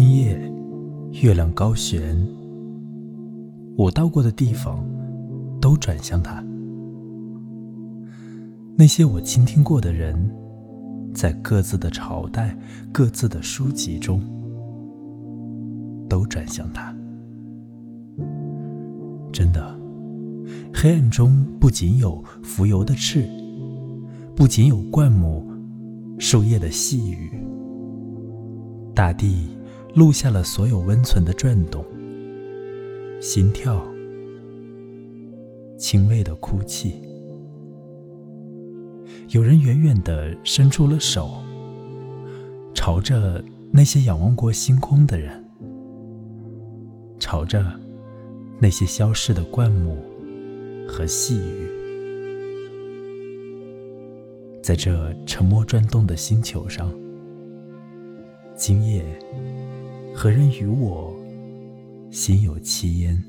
今夜月亮高悬，我到过的地方都转向它。那些我倾听过的人，在各自的朝代、各自的书籍中，都转向它。真的，黑暗中不仅有浮游的翅，不仅有灌木、树叶的细语，大地录下了所有温存的转动、心跳、轻微的哭泣。有人远远地伸出了手，朝着那些仰望过星空的人，朝着那些消逝的灌木和细雨，在这沉默转动的星球上，今夜何人与我心有戚焉？